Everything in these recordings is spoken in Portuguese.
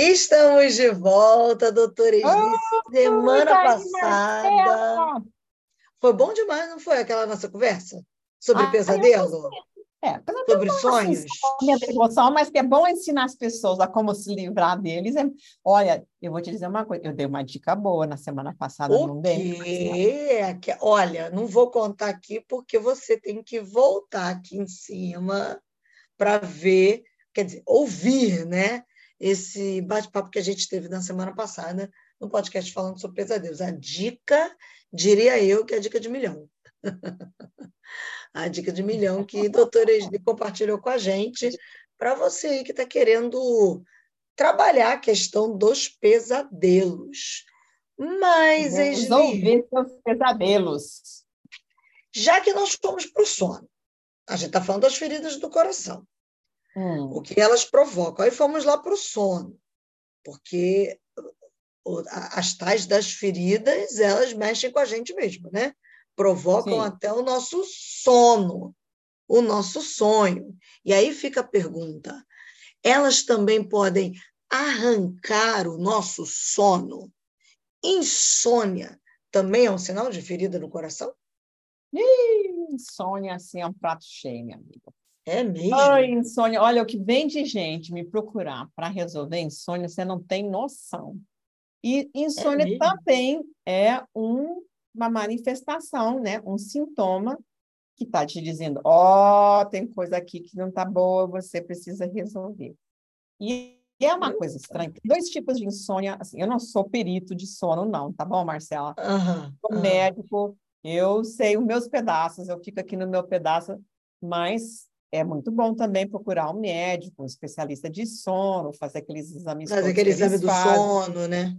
Estamos de volta, doutora Esli. Oh, semana passada. Foi bom demais, não foi aquela nossa conversa? Sobre ah, pesadelo? É, sobre sonhos. Minha devoção, mas que é bom ensinar as pessoas a como se livrar deles. É... Olha, eu vou te dizer uma coisa, eu dei uma dica boa na semana passada, o não dei? Quê? Olha, não vou contar aqui porque você tem que voltar aqui em cima para ver, quer dizer, ouvir, né? Esse bate-papo que a gente teve na semana passada no podcast falando sobre pesadelos. A dica, diria eu, que é a dica de milhão. a dica de milhão que a doutora Esli compartilhou com a gente, para você aí que está querendo trabalhar a questão dos pesadelos. Mas, Resolver seus pesadelos. Já que nós fomos para o sono, a gente está falando das feridas do coração, hum. o que elas provocam. Aí fomos lá para o sono, porque as tais das feridas, elas mexem com a gente mesmo, né? provocam Sim. até o nosso sono, o nosso sonho. E aí fica a pergunta: elas também podem arrancar o nosso sono? Insônia também é um sinal de ferida no coração? Ih, insônia assim é um prato cheio, minha amiga. É mesmo? Ai, insônia. Olha, o que vem de gente me procurar para resolver insônia, você não tem noção. E insônia é também é um uma manifestação, né? um sintoma que está te dizendo, ó, oh, tem coisa aqui que não está boa, você precisa resolver. E é uma coisa estranha. Dois tipos de insônia. Assim, eu não sou perito de sono, não, tá bom, Marcela? Uhum, sou uhum. médico, eu sei os meus pedaços, eu fico aqui no meu pedaço, mas é muito bom também procurar um médico, um especialista de sono, fazer aqueles exames. Fazer aquele exame do fazem. sono, né?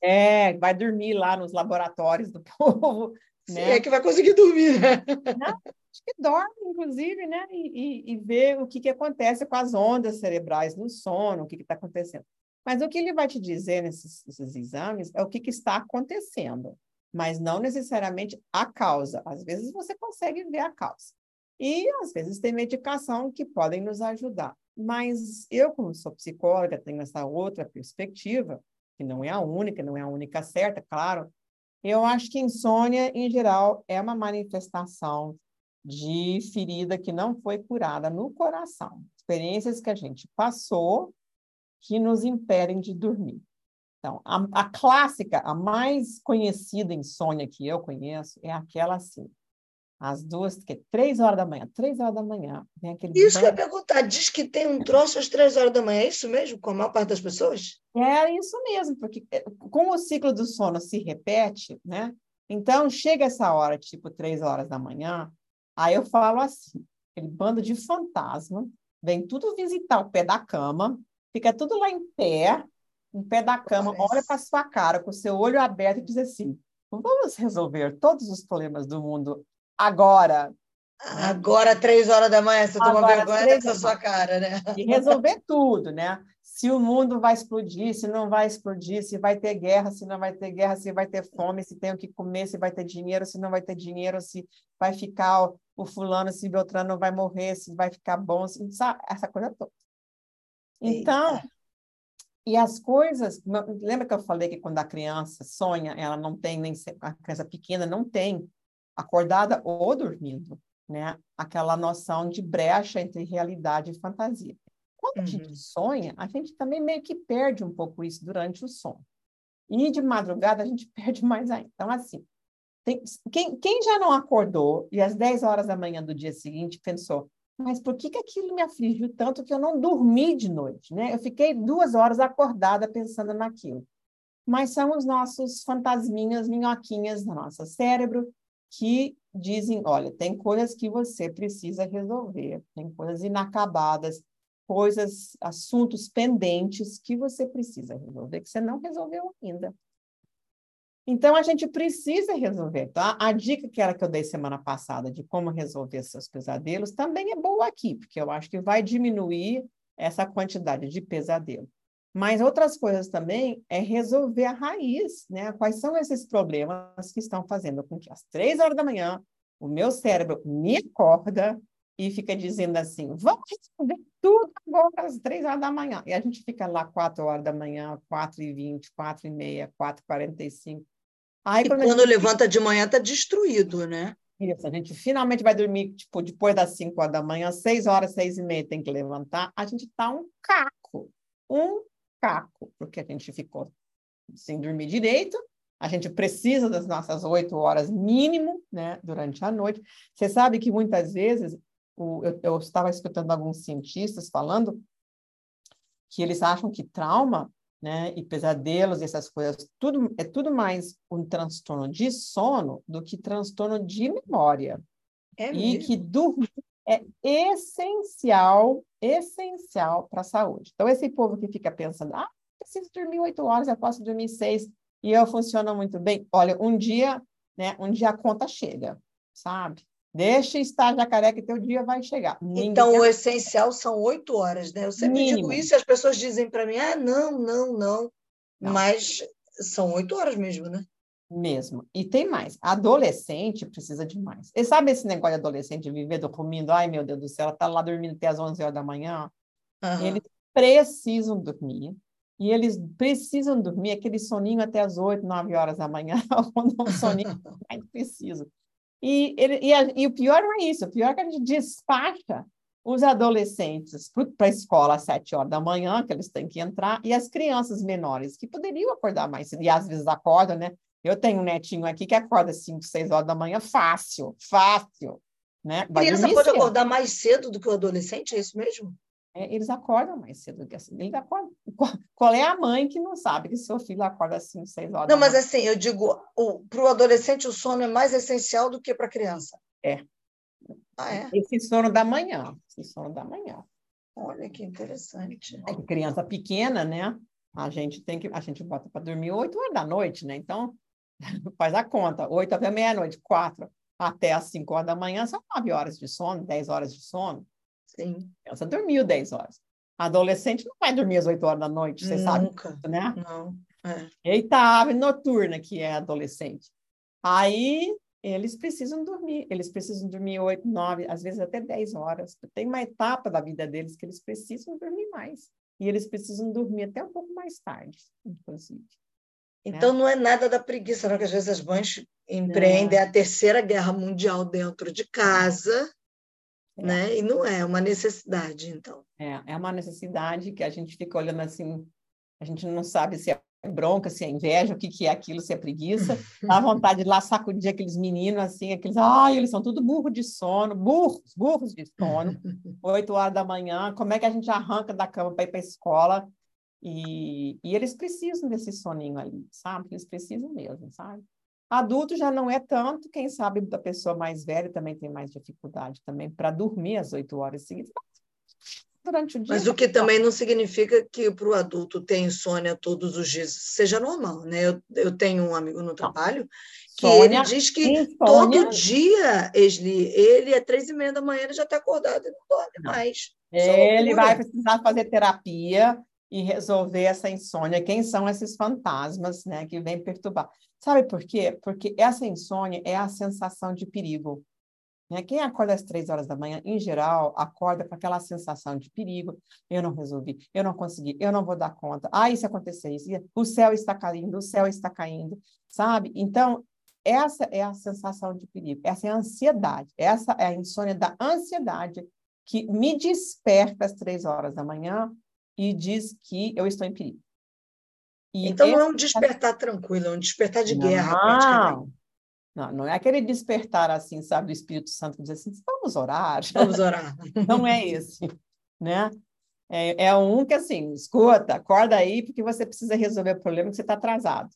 É, vai dormir lá nos laboratórios do povo. Né? é que vai conseguir dormir, né? Não, acho que dorme, inclusive, né? E, e, e vê o que, que acontece com as ondas cerebrais no sono, o que está acontecendo. Mas o que ele vai te dizer nesses, nesses exames é o que, que está acontecendo, mas não necessariamente a causa. Às vezes você consegue ver a causa. E às vezes tem medicação que podem nos ajudar. Mas eu, como sou psicóloga, tenho essa outra perspectiva, que não é a única, não é a única certa, claro. Eu acho que insônia, em geral, é uma manifestação de ferida que não foi curada no coração. Experiências que a gente passou que nos impedem de dormir. Então, a, a clássica, a mais conhecida insônia que eu conheço é aquela assim: às duas, que três horas da manhã, três horas da manhã, vem aquele. Isso banho. que eu ia perguntar, diz que tem um troço às três horas da manhã, é isso mesmo, com a maior parte das pessoas? É isso mesmo, porque é, como o ciclo do sono se repete, né? Então, chega essa hora, tipo três horas da manhã, aí eu falo assim: aquele bando de fantasma, vem tudo visitar o pé da cama, fica tudo lá em pé, em pé da cama, Parece. olha para sua cara com o seu olho aberto e diz assim: vamos resolver todos os problemas do mundo agora. Agora, três horas da manhã, você toma vergonha dessa sua cara, né? E resolver tudo, né? Se o mundo vai explodir, se não vai explodir, se vai ter guerra, se não vai ter guerra, se vai ter fome, se tem o que comer, se vai ter dinheiro, se não vai ter dinheiro, se vai ficar o, o fulano, se Beltrano vai morrer, se vai ficar bom, se, sabe? essa coisa toda. Então, Eita. e as coisas, lembra que eu falei que quando a criança sonha, ela não tem nem a criança pequena não tem acordada ou dormindo, né? Aquela noção de brecha entre realidade e fantasia. Quando uhum. a gente uhum. sonha, a gente também meio que perde um pouco isso durante o sono. E de madrugada a gente perde mais ainda. Então, assim, tem, quem, quem já não acordou e às 10 horas da manhã do dia seguinte pensou, mas por que, que aquilo me afligiu tanto que eu não dormi de noite? Né? Eu fiquei duas horas acordada pensando naquilo. Mas são os nossos fantasminhas, minhoquinhas do nosso cérebro que dizem, olha, tem coisas que você precisa resolver, tem coisas inacabadas, coisas, assuntos pendentes que você precisa resolver, que você não resolveu ainda. Então, a gente precisa resolver. Tá? A dica que era que eu dei semana passada de como resolver seus pesadelos também é boa aqui, porque eu acho que vai diminuir essa quantidade de pesadelo. Mas outras coisas também é resolver a raiz, né? Quais são esses problemas que estão fazendo com que às três horas da manhã o meu cérebro me acorda e fica dizendo assim: vamos responder tudo agora às três horas da manhã. E a gente fica lá quatro horas da manhã, quatro e vinte, quatro e meia, quatro e quarenta e cinco. Aí, e quando, quando gente... levanta de manhã, está destruído, né? Isso, a gente finalmente vai dormir, tipo, depois das cinco horas da manhã, seis horas, seis e meia, tem que levantar. A gente está um caco, um caco, porque a gente ficou sem dormir direito, a gente precisa das nossas oito horas mínimo, né, durante a noite. Você sabe que muitas vezes o, eu, eu estava escutando alguns cientistas falando que eles acham que trauma, né, e pesadelos, essas coisas, tudo é tudo mais um transtorno de sono do que transtorno de memória. É e que dormir é essencial, essencial para a saúde. Então, esse povo que fica pensando, ah, preciso dormir oito horas, eu posso dormir seis, e eu funciono muito bem. Olha, um dia, né, um dia a conta chega, sabe? Deixa estar jacaré que teu dia vai chegar. Ninguém então, quer... o essencial são oito horas, né? Eu sempre Mínimo. digo isso e as pessoas dizem para mim, ah, não, não, não, não. Mas são oito horas mesmo, né? Mesmo. E tem mais. Adolescente precisa de mais. E sabe esse negócio de adolescente viver dormindo? Ai, meu Deus do céu, ela tá lá dormindo até as 11 horas da manhã. Uhum. Eles precisam dormir. E eles precisam dormir aquele soninho até as 8, 9 horas da manhã, quando é um soninho mais preciso. E, ele, e, a, e, o pior não é isso, o pior é que a gente despacha os adolescentes para a escola às sete horas da manhã, que eles têm que entrar, e as crianças menores, que poderiam acordar mais cedo, e às vezes acordam, né? Eu tenho um netinho aqui que acorda às cinco, seis horas da manhã, fácil, fácil. Né? A criança pode cedo. acordar mais cedo do que o adolescente, é isso mesmo? É, eles acordam mais cedo que assim. Eles acordam. Qual é a mãe que não sabe que seu filho acorda às 5, 6 horas? Não, mas assim, eu digo, para o adolescente o sono é mais essencial do que para a criança. É. Ah, é? Esse sono da manhã. Esse sono da manhã. Olha que interessante. É criança pequena, né? A gente tem que a gente bota para dormir 8 horas da noite, né? Então, faz a conta, 8 até meia-noite, 4 até as 5 horas da manhã são 9 horas de sono, 10 horas de sono. Sim. Elsa dormiu 10 horas. adolescente não vai dormir às 8 horas da noite, você Nunca. sabe, né? Não. É. Eita, ave noturna que é adolescente. Aí eles precisam dormir, eles precisam dormir 8, 9, às vezes até 10 horas. Tem uma etapa da vida deles que eles precisam dormir mais. E eles precisam dormir até um pouco mais tarde, inclusive. Né? Então, né? não é nada da preguiça, não, que às vezes as mães empreendem não. a terceira guerra mundial dentro de casa é. Né? E não é uma necessidade, então. É, é uma necessidade que a gente fica olhando assim, a gente não sabe se é bronca, se é inveja, o que, que é aquilo, se é preguiça. Dá vontade de lá sacudir aqueles meninos assim, aqueles, ai, eles são tudo burro de sono, burros, burros de sono, oito horas da manhã, como é que a gente arranca da cama para ir para a escola? E, e eles precisam desse soninho ali, sabe? Eles precisam mesmo, sabe? Adulto já não é tanto, quem sabe da pessoa mais velha também tem mais dificuldade também para dormir às oito horas seguidas. Durante o dia. Mas o que também não significa que para o adulto ter insônia todos os dias seja normal, né? Eu, eu tenho um amigo no trabalho que Sônia, ele diz que insônia. todo dia, Esli, ele é três e meia da manhã, ele já está acordado e não dorme mais. Ele vai precisar fazer terapia e resolver essa insônia. Quem são esses fantasmas né, que vêm perturbar? Sabe por quê? Porque essa insônia é a sensação de perigo. Né? Quem acorda às três horas da manhã, em geral, acorda com aquela sensação de perigo. Eu não resolvi, eu não consegui, eu não vou dar conta. Ah, isso aconteceu, isso, o céu está caindo, o céu está caindo, sabe? Então, essa é a sensação de perigo, essa é a ansiedade, essa é a insônia da ansiedade que me desperta às três horas da manhã e diz que eu estou em perigo. E então não é um despertar tranquilo, é um despertar de não, guerra, praticamente. Não, não é aquele despertar assim, sabe, do Espírito Santo dizer assim, vamos orar. Vamos orar. não é esse, né? É, é um que assim, escuta, acorda aí, porque você precisa resolver o problema que você está atrasado.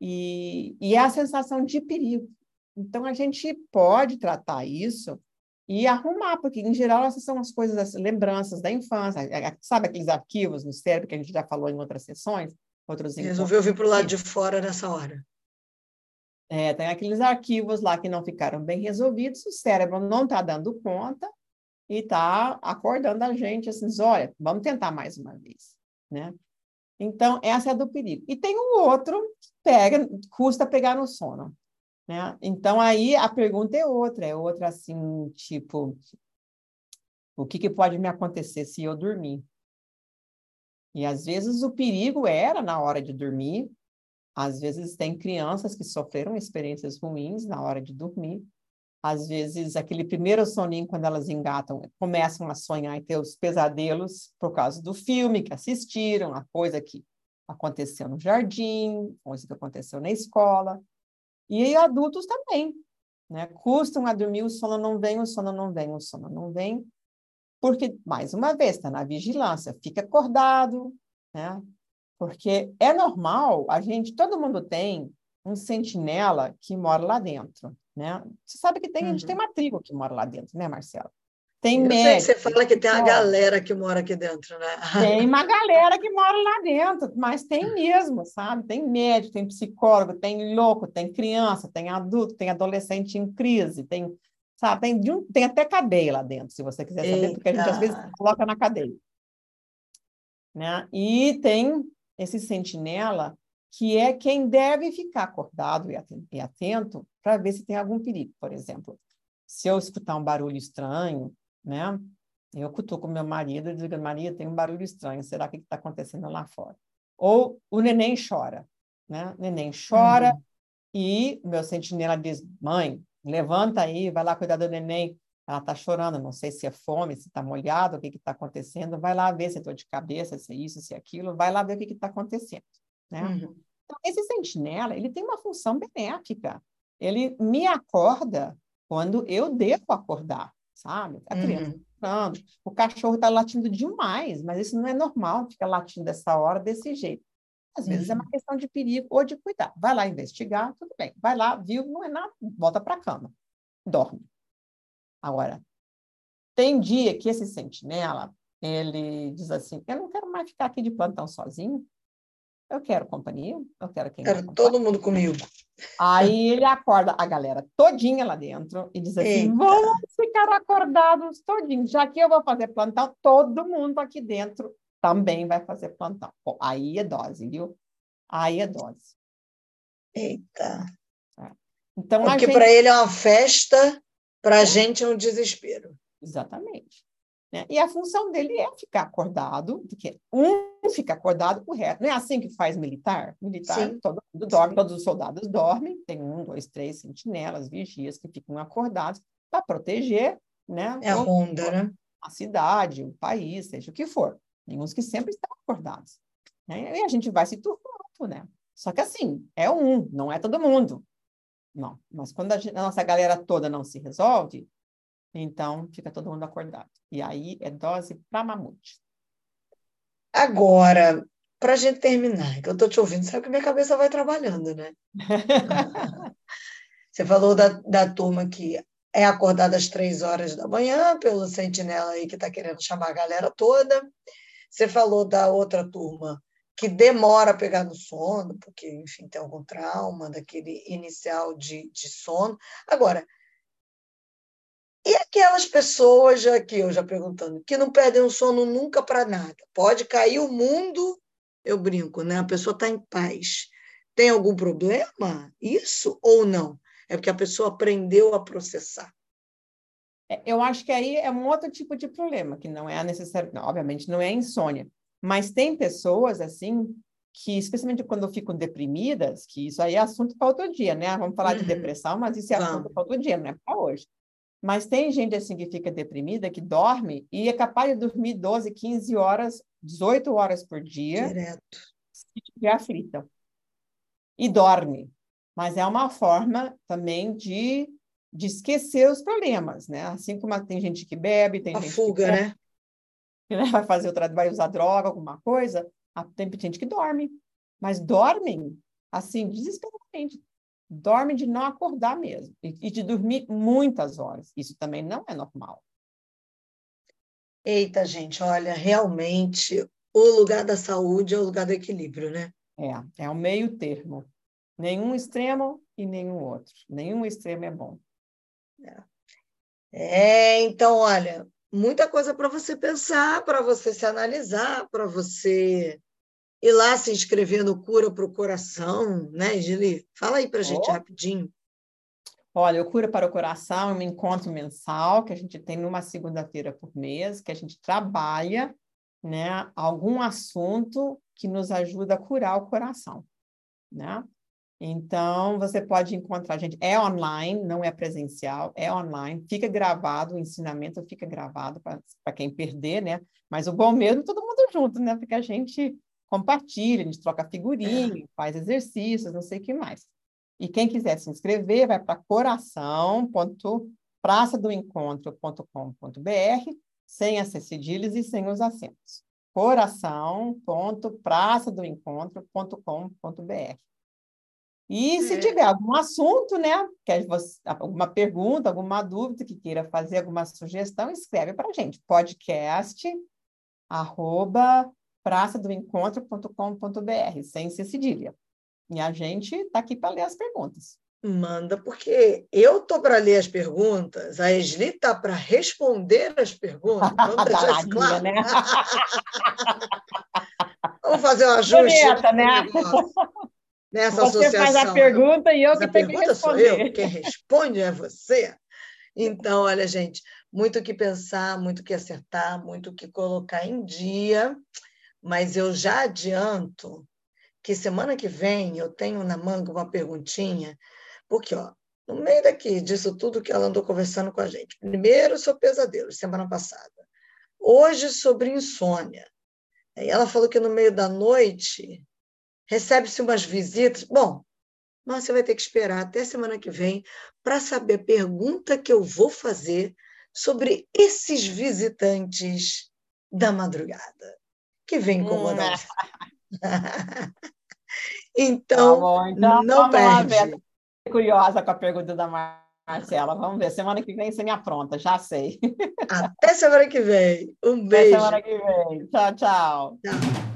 E, e é a sensação de perigo. Então, a gente pode tratar isso e arrumar, porque, em geral, essas são as coisas, as lembranças da infância, sabe aqueles arquivos no cérebro que a gente já falou em outras sessões? outros Resolveu vir para o lado de fora nessa hora. É, tem aqueles arquivos lá que não ficaram bem resolvidos, o cérebro não está dando conta e está acordando a gente assim, olha, vamos tentar mais uma vez, né? Então, essa é do perigo. E tem um outro que pega, custa pegar no sono, né? Então, aí a pergunta é outra, é outra assim, tipo, O que, que pode me acontecer se eu dormir? E às vezes o perigo era na hora de dormir, às vezes tem crianças que sofreram experiências ruins na hora de dormir. Às vezes, aquele primeiro soninho, quando elas engatam, começam a sonhar e ter os pesadelos por causa do filme que assistiram, a coisa que aconteceu no jardim, coisa que aconteceu na escola. E adultos também, né? Custam a dormir, o sono não vem, o sono não vem, o sono não vem. Porque, mais uma vez, está na vigilância, fica acordado, né? Porque é normal, a gente, todo mundo tem um sentinela que mora lá dentro, né? Você sabe que tem, uhum. a gente tem uhum. uma tribo que mora lá dentro, né, Marcela? Tem médico, você fala que tem uma galera que mora aqui dentro, né? Tem uma galera que mora lá dentro, mas tem mesmo, sabe? Tem médico, tem psicólogo, tem louco, tem criança, tem adulto, tem adolescente em crise, tem, sabe? Tem, de um, tem até cadeia lá dentro, se você quiser saber, Eita. porque a gente às vezes coloca na cadeia. Né? E tem esse sentinela, que é quem deve ficar acordado e atento para ver se tem algum perigo. Por exemplo, se eu escutar um barulho estranho, né? Eu cutuco meu marido e digo, Maria, tem um barulho estranho, será que está acontecendo lá fora? Ou o neném chora, né? O neném chora uhum. e meu sentinela diz, mãe, levanta aí, vai lá cuidar do neném. Ela está chorando, não sei se é fome, se está molhado, o que está acontecendo. Vai lá ver se é dor de cabeça, se é isso, se é aquilo. Vai lá ver o que está acontecendo. Né? Uhum. Então, esse sentinela, ele tem uma função benéfica. Ele me acorda quando eu devo acordar, sabe? A criança uhum. o cachorro está latindo demais, mas isso não é normal, ficar latindo dessa hora, desse jeito. Às vezes uhum. é uma uhum. questão de perigo ou de cuidar. Vai lá investigar, tudo bem. Vai lá, viu, não é nada, volta para a cama, dorme. Agora, tem dia que esse sentinela, ele diz assim, eu não quero mais ficar aqui de plantão sozinho, eu quero companhia, eu quero quem Quero todo mundo comigo. Aí ele acorda a galera todinha lá dentro e diz assim, Eita. vamos ficar acordados todinhos, já que eu vou fazer plantão, todo mundo aqui dentro também vai fazer plantão. Bom, aí é dose, viu? Aí é dose. Eita. É. Então, Porque gente... para ele é uma festa para a gente é um desespero. Exatamente. Né? E a função dele é ficar acordado, porque um fica acordado, o resto. Não é assim que faz militar? Militar, Sim. todo mundo dorme, Sim. todos os soldados dormem, tem um, dois, três sentinelas, vigias que ficam acordados para proteger né, é a ronda, né? a cidade, o país, seja o que for. Tem uns que sempre estão acordados. Né? E a gente vai se turmando, né? Só que assim, é um, não é todo mundo. Não, mas quando a, gente, a nossa galera toda não se resolve, então fica todo mundo acordado. E aí é dose para mamute. Agora, para a gente terminar, que eu estou te ouvindo, sabe que minha cabeça vai trabalhando, né? Você falou da, da turma que é acordada às três horas da manhã, pelo sentinela aí que está querendo chamar a galera toda. Você falou da outra turma que demora a pegar no sono, porque, enfim, tem algum trauma daquele inicial de, de sono. Agora, e aquelas pessoas, já aqui eu já perguntando, que não perdem o sono nunca para nada? Pode cair o mundo, eu brinco, né? A pessoa está em paz. Tem algum problema? Isso ou não? É porque a pessoa aprendeu a processar. É, eu acho que aí é um outro tipo de problema, que não é a necessária, obviamente não é insônia, mas tem pessoas, assim, que, especialmente quando ficam deprimidas, que isso aí é assunto para outro dia, né? Vamos falar uhum. de depressão, mas isso é Vamos. assunto para outro dia, não é para hoje. Mas tem gente assim que fica deprimida, que dorme e é capaz de dormir 12, 15 horas, 18 horas por dia. Direto. Se estiver aflita. E dorme. Mas é uma forma também de, de esquecer os problemas, né? Assim como tem gente que bebe, tem a gente fuga, que né? né? vai fazer outra, vai usar droga, alguma coisa, tem gente que dorme, mas dormem assim desesperadamente. Dorme de não acordar mesmo e, de dormir muitas horas. Isso também não é normal. Eita, gente, olha, realmente o lugar da saúde é o lugar do equilíbrio, né? É, é o meio termo. Nenhum extremo e nenhum outro. Nenhum extremo é bom. É, é então, olha, muita coisa para você pensar, para você se analisar, para você ir lá se inscrever no Cura para o Coração, né, Gili? Fala aí para a gente oh. rapidinho. Olha, o Cura para o Coração é um encontro mensal que a gente tem numa segunda-feira por mês, que a gente trabalha né, algum assunto que nos ajuda a curar o coração. Né? Então, você pode encontrar a gente. É online, não é presencial, é online. Fica gravado, o ensinamento fica gravado para quem perder, né? Mas o bom mesmo é todo mundo junto, né? Porque a gente compartilha, a gente troca figurinha, faz exercícios, não sei o que mais. E quem quiser se inscrever, vai para coração.praçadoencontro.com.br, sem as cedilhas e sem os acentos. coração.praçadoencontro.com.br. E se é. tiver algum assunto, né, que você, alguma pergunta, alguma dúvida que queira fazer, alguma sugestão, escreve para a gente. Podcast arroba praçadoencontro.com.br, sem ser cedilha. E a gente está aqui para ler as perguntas. Manda, porque eu estou para ler as perguntas, a Esli está para responder as perguntas. Vamos deixar isso claro. Né? Vamos fazer um ajuste. Bonita, né? nessa você associação. Você faz a pergunta e eu que tenho que responder. sou eu, quem responde é você. Então, olha, gente, muito o que pensar, muito o que acertar, muito o que colocar em dia, mas eu já adianto que semana que vem eu tenho na manga uma perguntinha, porque, ó, no meio daqui, disso tudo que ela andou conversando com a gente. Primeiro sobre pesadelos, semana passada. Hoje sobre insônia. E ela falou que no meio da noite recebe-se umas visitas. Bom, mas você vai ter que esperar até semana que vem para saber a pergunta que eu vou fazer sobre esses visitantes da madrugada que vem incomodar hum. então, tá bom, então, não perde. Curiosa com a pergunta da Marcela. Vamos ver. Semana que vem você me apronta, já sei. Até semana que vem. Um beijo. Até semana que vem. Tchau, tchau. Tchau.